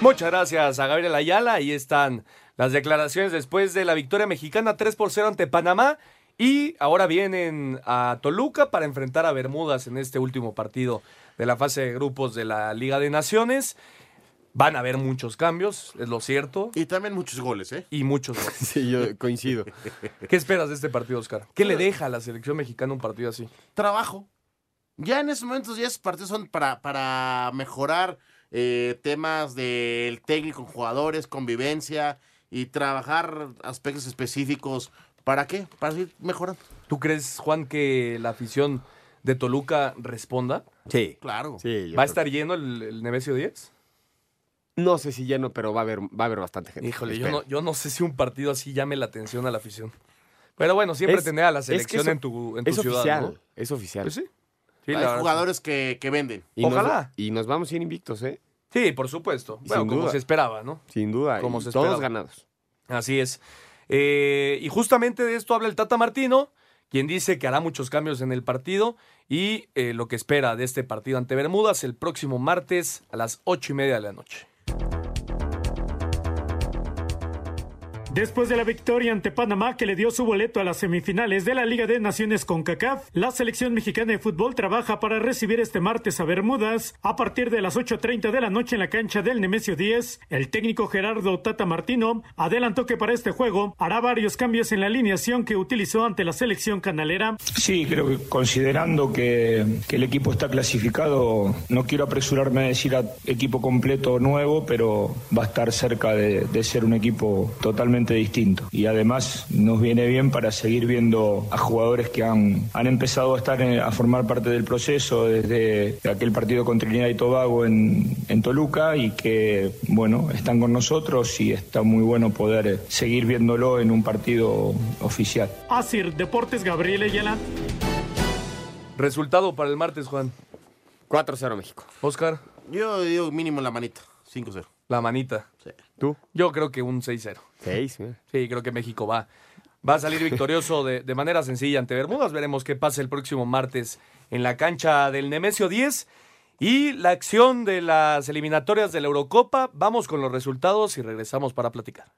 Muchas gracias a Gabriel Ayala. Ahí están las declaraciones después de la victoria mexicana 3 por 0 ante Panamá. Y ahora vienen a Toluca para enfrentar a Bermudas en este último partido de la fase de grupos de la Liga de Naciones. Van a haber muchos cambios, es lo cierto. Y también muchos goles, ¿eh? Y muchos goles. [LAUGHS] Sí, yo coincido. [LAUGHS] ¿Qué esperas de este partido, Oscar? ¿Qué le deja a la selección mexicana un partido así? Trabajo. Ya en esos momentos, ya esos partidos son para, para mejorar eh, temas del técnico jugadores, convivencia y trabajar aspectos específicos. ¿Para qué? Para ir mejorando. ¿Tú crees, Juan, que la afición de Toluca responda? Sí. Claro. Sí, ¿Va a estar lleno el, el Nemesio 10? No sé si lleno, pero va a haber, va a haber bastante gente. Híjole, yo no, yo no sé si un partido así llame la atención a la afición. Pero bueno, siempre Es- tener a la es que selección eso- en tu, en tu es ciudad. oficial, ¿no? es oficial. Pues sí. Sí, la Hay jugadores que, que venden. Y nos- Ojalá. y nos vamos sin invictos, ¿eh? Sí, por supuesto. Bueno, Sin como duda. se esperaba, ¿no? Sin duda. Como se todos esperaba. ganados. Así es. Eh, y justamente de esto habla el Tata Martino, quien dice que hará muchos cambios en el partido y eh, lo que espera de este partido ante Bermudas el próximo martes a las ocho y media de la noche. Thank you. Después de la victoria ante Panamá que le dio su boleto a las semifinales de la Liga de Naciones con CACAF, la selección mexicana de fútbol trabaja para recibir este martes a Bermudas a partir de las 8.30 de la noche en la cancha del Nemesio 10. El técnico Gerardo Tata Martino adelantó que para este juego hará varios cambios en la alineación que utilizó ante la selección canalera. Sí, creo que considerando que, el equipo está clasificado, no quiero apresurarme a decir a equipo completo nuevo, pero va a estar cerca de ser un equipo totalmente distinto. Y además nos viene bien para seguir viendo a jugadores que han, han empezado a estar en- a formar parte del proceso desde aquel partido con Trinidad y Tobago en, en Toluca y que, bueno, están con nosotros y está muy bueno poder seguir viéndolo en un partido oficial. Asir Deportes Gabriel Ayala. Resultado para el martes, Juan. 4-0 México. Oscar. Yo digo mínimo la manita, 5-0. La manita. ¿Tú? Yo creo que un 6-0. 6, Sí, creo que México va, va a salir victorioso de, de manera sencilla ante Bermudas. Veremos qué pasa el próximo martes en la cancha del Nemesio 10. Y la acción de las eliminatorias de la Eurocopa. Vamos con los resultados y regresamos para platicar.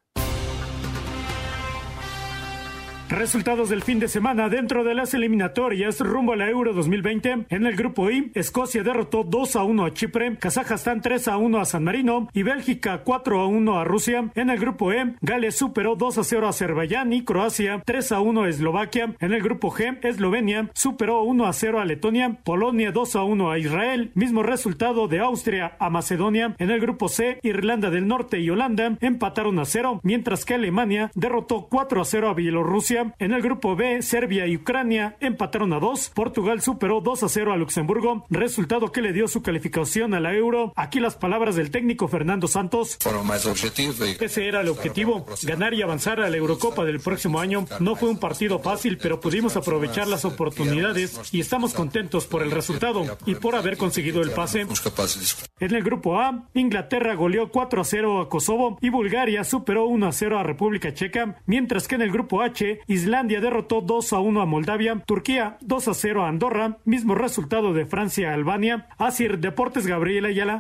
Resultados del fin de semana dentro de las eliminatorias rumbo a la Euro 2020. En el grupo I, Escocia derrotó 2 a 1 a Chipre, Kazajstán 3 a 1 a San Marino y Bélgica 4 a 1 a Rusia. En el grupo E, Gales superó 2 a 0 a Azerbaiyán y Croacia 3 a 1 a Eslovaquia. En el grupo G, Eslovenia superó 1 a 0 a Letonia, Polonia 2 a 1 a Israel, mismo resultado de Austria a Macedonia. En el grupo C, Irlanda del Norte y Holanda empataron a 0, mientras que Alemania derrotó 4 a 0 a Bielorrusia. En el grupo B, Serbia y Ucrania empataron a 2. Portugal superó 2 a 0 a Luxemburgo, resultado que le dio su calificación a la Euro. Aquí las palabras del técnico Fernando Santos. Ese era el objetivo, ganar y avanzar a la Eurocopa del próximo año. No fue un partido fácil, pero pudimos aprovechar las oportunidades y estamos contentos por el resultado y por haber conseguido el pase. En el grupo A, Inglaterra goleó 4 a 0 a Kosovo y Bulgaria superó 1 a 0 a República Checa, mientras que en el grupo H, Islandia derrotó 2 a 1 a Moldavia, Turquía 2 a 0 a Andorra, mismo resultado de Francia a Albania. Asir Deportes Gabriel Ayala.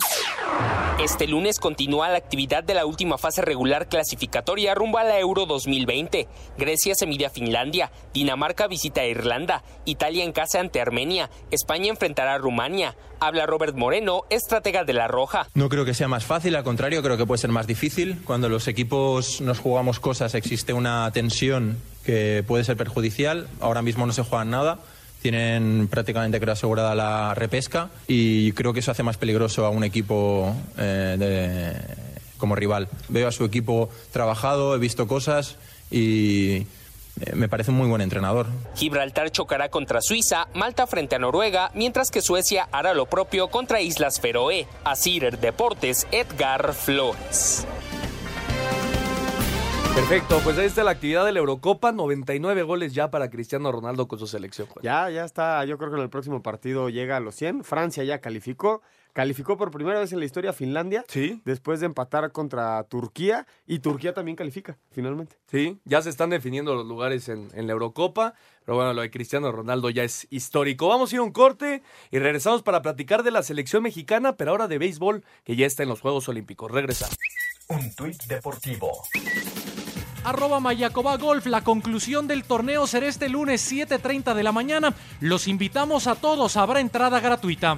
Este lunes continúa la actividad de la última fase regular clasificatoria rumbo a la Euro 2020. Grecia se mide a Finlandia, Dinamarca visita a Irlanda, Italia en casa ante Armenia, España enfrentará a Rumania. Habla Robert Moreno, estratega de la Roja. No creo que sea más fácil, al contrario, creo que puede ser más difícil. Cuando los equipos nos jugamos cosas existe una tensión que puede ser perjudicial. Ahora mismo no se juegan nada. Tienen prácticamente creo asegurada la repesca y creo que eso hace más peligroso a un equipo eh, como rival. Veo a su equipo trabajado, he visto cosas y eh, me parece un muy buen entrenador. Gibraltar chocará contra Suiza, Malta frente a Noruega, mientras que Suecia hará lo propio contra Islas Feroe. Asir Deportes, Edgar Flores. Perfecto, pues ahí está la actividad de la Eurocopa. 99 goles ya para Cristiano Ronaldo con su selección. Juan. Ya, ya está. Yo creo que en el próximo partido llega a los 100. Francia ya calificó. Calificó por primera vez en la historia Finlandia. Sí. Después de empatar contra Turquía. Y Turquía también califica, finalmente. Sí, ya se están definiendo los lugares en, en la Eurocopa. Pero bueno, lo de Cristiano Ronaldo ya es histórico. Vamos a ir a un corte y regresamos para platicar de la selección mexicana, pero ahora de béisbol, que ya está en los Juegos Olímpicos. Regresamos. Un tuit deportivo. Arroba Mayacoba Golf. La conclusión del torneo será este lunes 7.30 de la mañana. Los invitamos a todos. Habrá entrada gratuita.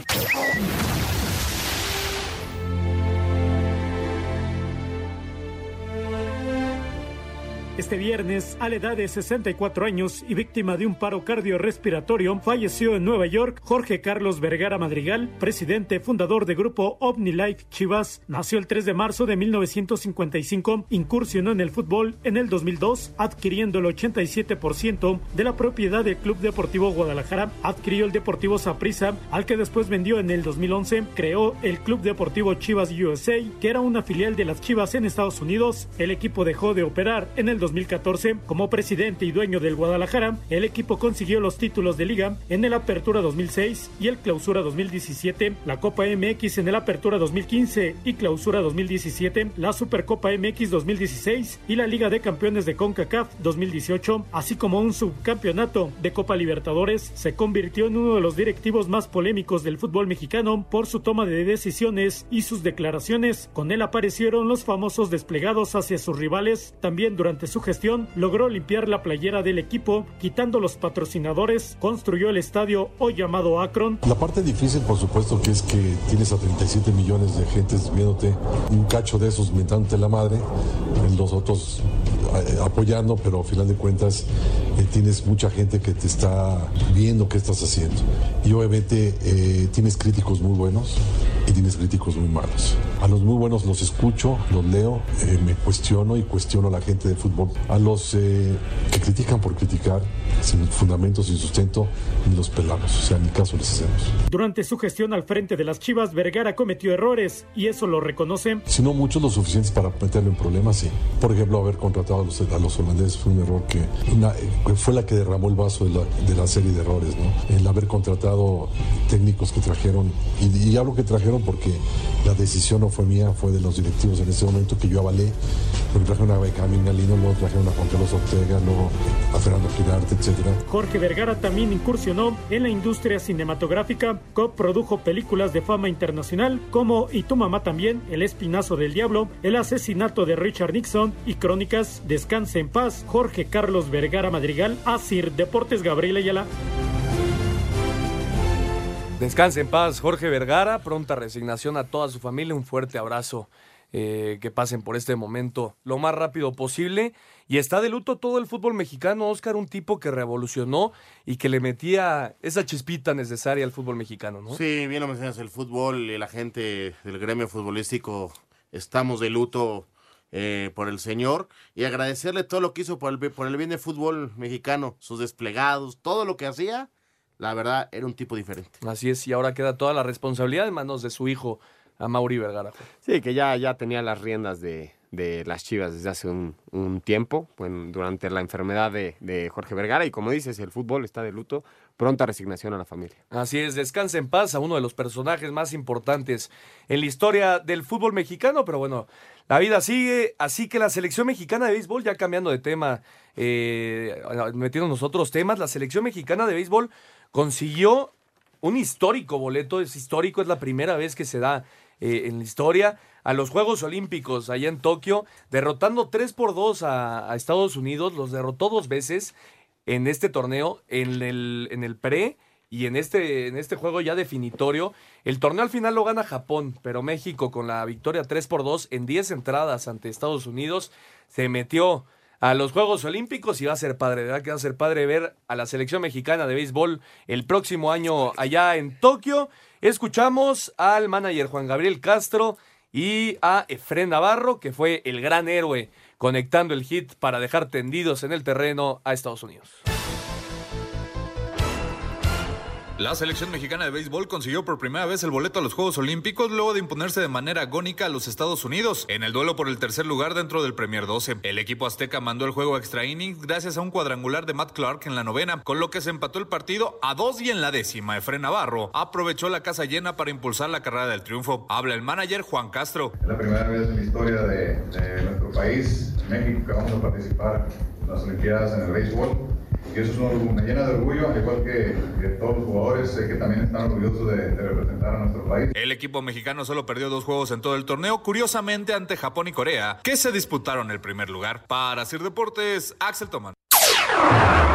Este viernes, a la edad de 64 años y víctima de un paro cardiorrespiratorio, falleció en Nueva York Jorge Carlos Vergara Madrigal, presidente fundador de grupo OmniLife Chivas. Nació el 3 de marzo de 1955, incursionó en el fútbol en el 2002, adquiriendo el 87% de la propiedad del Club Deportivo Guadalajara. Adquirió el Deportivo Saprissa, al que después vendió en el 2011. Creó el Club Deportivo Chivas USA, que era una filial de las Chivas en Estados Unidos. El equipo dejó de operar en el 2011 2014. Como presidente y dueño del Guadalajara, el equipo consiguió los títulos de liga en el Apertura 2006 y el Clausura 2017, la Copa MX en el Apertura 2015 y Clausura 2017, la Supercopa MX 2016 y la Liga de Campeones de CONCACAF 2018, así como un subcampeonato de Copa Libertadores, se convirtió en uno de los directivos más polémicos del fútbol mexicano por su toma de decisiones y sus declaraciones. Con él aparecieron los famosos desplegados hacia sus rivales. También durante su gestión logró limpiar la playera del equipo, quitando los patrocinadores, construyó el estadio hoy llamado Akron. La parte difícil, por supuesto, que es que tienes a 37 millones de gentes viéndote, un cacho de esos mentándote la madre, los otros eh, apoyando, pero al final de cuentas eh, tienes mucha gente que te está viendo qué estás haciendo. Y obviamente eh, tienes críticos muy buenos y tienes críticos muy malos. A los muy buenos los escucho, los leo, me cuestiono y cuestiono a la gente de fútbol. A los que critican por criticar, sin fundamentos, sin sustento, ni los pelamos. O sea, en mi caso les hacemos. Durante su gestión al frente de las Chivas, Vergara cometió errores y eso lo reconoce. Si no muchos, lo suficientes para meterlo en problemas, sí. Por ejemplo, haber contratado a los, a los holandeses fue un error que fue la que derramó el vaso de la, de la, serie de errores, ¿no? El haber contratado técnicos que trajeron, y, y hablo que trajeron porque la decisión no fue mía, fue de los directivos en ese momento que yo avalé. Porque trajeron a Benjamín Galino, luego trajeron a Juan Carlos Ortega, luego a Fernando Girarte, etc. Jorge Vergara también incursionó en la industria cinematográfica, coprodujo películas de fama internacional como Y tu mamá también, El Espinazo del Diablo, El asesinato de Richard Nixon y Crónicas, Descanse en paz, Jorge Carlos Vergara Madrigal, Asir Deportes Gabriel Ayala. Descanse en paz, Jorge Vergara. Pronta resignación a toda su familia. Un fuerte abrazo. Eh, que pasen por este momento lo más rápido posible. Y está de luto todo el fútbol mexicano, Oscar, un tipo que revolucionó y que le metía esa chispita necesaria al fútbol mexicano, ¿no? Sí, bien lo mencionas, el fútbol la gente del gremio futbolístico estamos de luto eh, por el señor y agradecerle todo lo que hizo por el, por el bien del fútbol mexicano, sus desplegados, todo lo que hacía. La verdad, era un tipo diferente. Así es, y ahora queda toda la responsabilidad en manos de su hijo, a Mauri Vergara. Sí, que ya, ya tenía las riendas de, de las Chivas desde hace un, un tiempo, bueno, durante la enfermedad de, de, Jorge Vergara. Y como dices, el fútbol está de luto, pronta resignación a la familia. Así es, descansa en paz a uno de los personajes más importantes en la historia del fútbol mexicano. Pero bueno, la vida sigue, así que la selección mexicana de béisbol, ya cambiando de tema, eh, metiéndonos otros temas, la selección mexicana de béisbol consiguió un histórico boleto, es histórico, es la primera vez que se da eh, en la historia a los Juegos Olímpicos allá en Tokio, derrotando 3 por 2 a, Estados Unidos, los derrotó dos veces en este torneo, en el, en el pre y en este, en este juego ya definitorio. El torneo al final lo gana Japón, pero México con la victoria 3 por 2 en 10 entradas ante Estados Unidos se metió a los Juegos Olímpicos y va a ser padre, ¿verdad? Que va a ser padre ver a la selección mexicana de béisbol el próximo año allá en Tokio. Escuchamos al manager Juan Gabriel Castro y a Efren Navarro, que fue el gran héroe conectando el hit para dejar tendidos en el terreno a Estados Unidos. La selección mexicana de béisbol consiguió por primera vez el boleto a los Juegos Olímpicos luego de imponerse de manera agónica a los Estados Unidos en el duelo por el tercer lugar dentro del Premier 12. El equipo azteca mandó el juego extra innings gracias a un cuadrangular de Matt Clark en la novena, con lo que se empató el partido a dos y en la décima. Efren Navarro aprovechó la casa llena para impulsar la carrera del triunfo. Habla el manager Juan Castro. Es la primera vez en la historia de, de nuestro país, México, que vamos a participar en las Olimpiadas en el béisbol y eso es un, me llena de orgullo, al igual que, que todos los jugadores eh, que también están orgullosos de, de, representar a nuestro país. El equipo mexicano solo perdió dos juegos en todo el torneo, curiosamente ante Japón y Corea, que se disputaron el primer lugar. Para Sir Deportes, Axel Toman.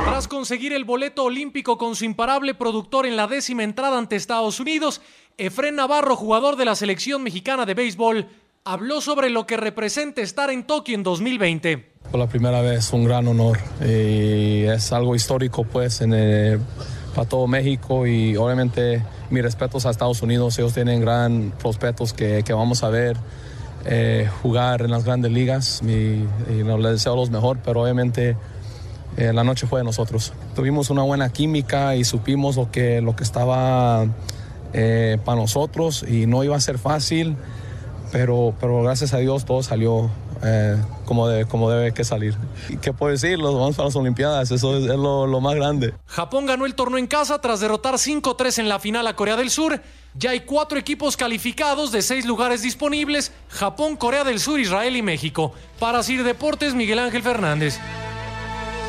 Tras conseguir el boleto olímpico con su imparable productor en la décima entrada ante Estados Unidos, Efren Navarro, jugador de la selección mexicana de béisbol, habló sobre lo que representa estar en Tokio en 2020. Por la primera vez, un gran honor. Y es algo histórico pues el, para todo México y obviamente mis respetos a Estados Unidos, ellos tienen gran prospectos que, vamos a ver eh, jugar en las grandes ligas. Y, y les deseo los mejor, pero obviamente eh, la noche fue de nosotros. Tuvimos una buena química y supimos lo que, lo que estaba eh, para nosotros y no iba a ser fácil, pero, pero gracias a Dios todo salió eh, como, de, como debe que salir. ¿Y ¿Qué puedo decir? Los vamos para las Olimpiadas, eso es, es lo, lo más grande. Japón ganó el torneo en casa tras derrotar 5-3 en la final a Corea del Sur. Ya hay cuatro equipos calificados de seis lugares disponibles: Japón, Corea del Sur, Israel y México. Para Sir Deportes, Miguel Ángel Fernández.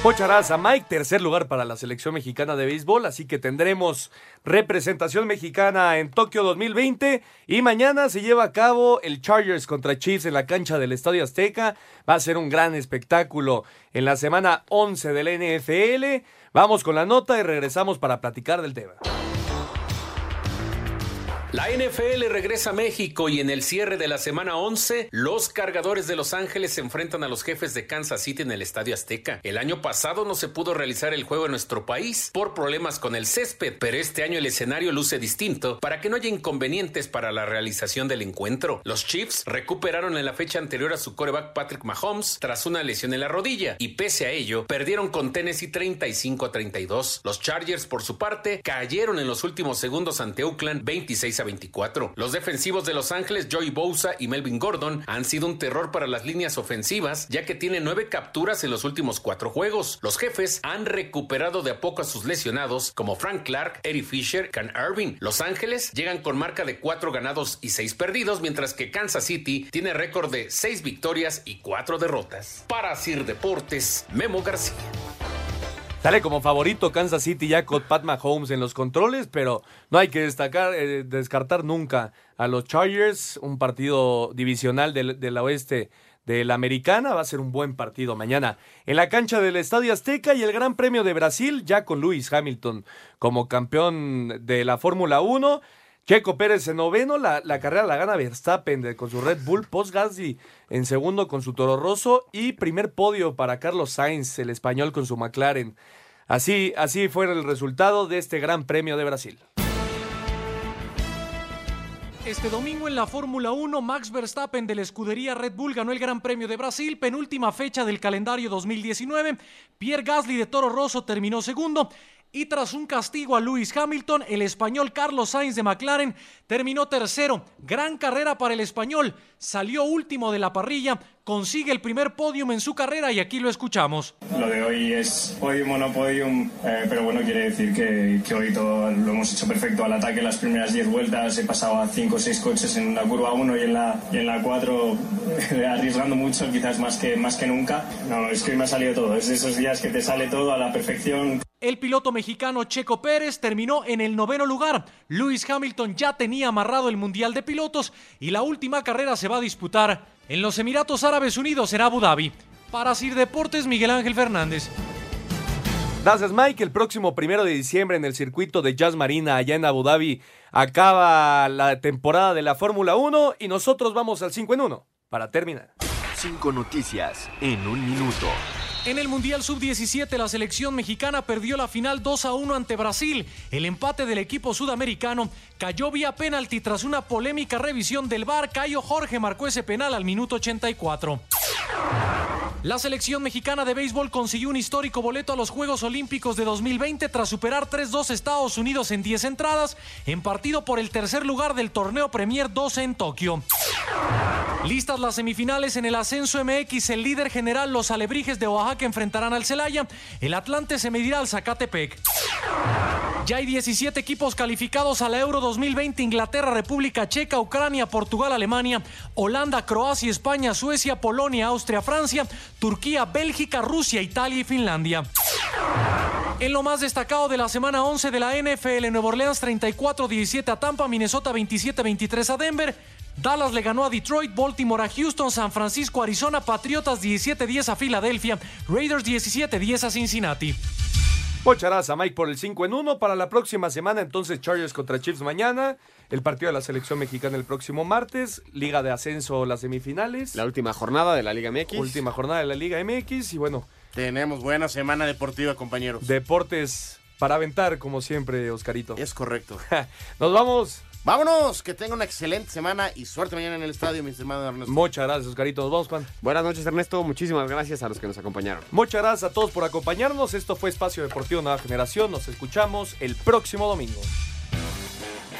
Pocharás a Mike, tercer lugar para la selección mexicana de béisbol, así que tendremos representación mexicana en Tokio 2020 y mañana se lleva a cabo el Chargers contra Chiefs en la cancha del Estadio Azteca. Va a ser un gran espectáculo en la semana 11 del NFL. Vamos con la nota y regresamos para platicar del tema. La NFL regresa a México y en el cierre de la semana 11, los cargadores de Los Ángeles se enfrentan a los jefes de Kansas City en el Estadio Azteca. El año pasado no se pudo realizar el juego en nuestro país por problemas con el césped, pero este año el escenario luce distinto para que no haya inconvenientes para la realización del encuentro. Los Chiefs recuperaron en la fecha anterior a su coreback Patrick Mahomes tras una lesión en la rodilla y pese a ello perdieron con Tennessee 35 a 32. Los Chargers por su parte cayeron en los últimos segundos ante Oakland 26 a 24. Los defensivos de Los Ángeles, Joey Bosa y Melvin Gordon, han sido un terror para las líneas ofensivas, ya que tienen nueve capturas en los últimos cuatro juegos. Los jefes han recuperado de a poco a sus lesionados, como Frank Clark, Eddie Fisher, Can Irving. Los Ángeles llegan con marca de cuatro ganados y seis perdidos, mientras que Kansas City tiene récord de seis victorias y cuatro derrotas. Para Sir Deportes, Memo García. Sale como favorito Kansas City ya con Pat Mahomes en los controles, pero no hay que destacar, eh, descartar nunca a los Chargers, un partido divisional del, del oeste de la Americana. Va a ser un buen partido mañana en la cancha del Estadio Azteca y el Gran Premio de Brasil, ya con Lewis Hamilton como campeón de la Fórmula 1. Checo Pérez en noveno, la, la carrera la gana Verstappen con su Red Bull, Post Gasly en segundo con su Toro Rosso y primer podio para Carlos Sainz, el español con su McLaren. Así, así fue el resultado de este Gran Premio de Brasil. Este domingo en la Fórmula 1, Max Verstappen de la escudería Red Bull ganó el Gran Premio de Brasil, penúltima fecha del calendario 2019. Pierre Gasly de Toro Rosso terminó segundo. Y tras un castigo a Lewis Hamilton, el español Carlos Sainz de McLaren terminó tercero. Gran carrera para el español. Salió último de la parrilla, consigue el primer podium en su carrera y aquí lo escuchamos. Lo de hoy es podium o no podium, eh, pero bueno, quiere decir que, que hoy todo lo hemos hecho perfecto al ataque. Las primeras 10 vueltas he pasado a 5 o 6 coches en la curva 1 y en la, y en la 4 [LAUGHS] arriesgando mucho, quizás más que, más que nunca. No, es que hoy me ha salido todo. Es de esos días que te sale todo a la perfección. El piloto mexicano Checo Pérez terminó en el noveno lugar. Lewis Hamilton ya tenía amarrado el Mundial de Pilotos y la última carrera se va a disputar en los Emiratos Árabes Unidos en Abu Dhabi. Para Sir Deportes, Miguel Ángel Fernández. Gracias, Mike. El próximo primero de diciembre en el circuito de Jazz Marina, allá en Abu Dhabi, acaba la temporada de la Fórmula 1 y nosotros vamos al 5 en 1 para terminar. Cinco noticias en un minuto. En el Mundial Sub-17, la selección mexicana perdió la final 2 a 1 ante Brasil. El empate del equipo sudamericano cayó vía penalti tras una polémica revisión del VAR. Cayo Jorge marcó ese penal al minuto 84. La selección mexicana de béisbol consiguió un histórico boleto a los Juegos Olímpicos de 2020 tras superar 3-2 Estados Unidos en 10 entradas en partido por el tercer lugar del torneo Premier 12 en Tokio. Listas las semifinales en el ascenso MX, el líder general, los alebrijes de Oaxaca enfrentarán al Celaya, el Atlante se medirá al Zacatepec. Ya hay 17 equipos calificados a la Euro 2020, Inglaterra, República Checa, Ucrania, Portugal, Alemania, Holanda, Croacia, España, Suecia, Polonia, Austria, Francia, Turquía, Bélgica, Rusia, Italia y Finlandia. En lo más destacado de la semana 11 de la NFL, Nueva Orleans 34-17 a Tampa, Minnesota 27-23 a Denver, Dallas le ganó a Detroit, Baltimore a Houston, San Francisco, Arizona, Patriotas 17-10 a Filadelfia, Raiders 17-10 a Cincinnati. Pocharás a Mike por el 5 en 1 para la próxima semana. Entonces, Chargers contra Chiefs mañana. El partido de la selección mexicana el próximo martes. Liga de ascenso, las semifinales. La última jornada de la Liga MX. Última jornada de la Liga MX. Y bueno, Tenemos buena semana deportiva, compañeros. deportes para aventar, como siempre, Oscarito. Es correcto. [LAUGHS] Nos vamos. Vámonos, que tengan una excelente semana y suerte mañana en el estadio, mis hermanos Ernesto. Muchas gracias, Oscarito. Vamos, Juan. Buenas noches, Ernesto. Muchísimas gracias a los que nos acompañaron. Muchas gracias a todos por acompañarnos. Esto fue Espacio Deportivo Nueva Generación. Nos escuchamos el próximo domingo.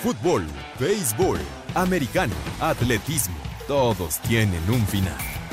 Fútbol, béisbol, americano, atletismo, todos tienen un final.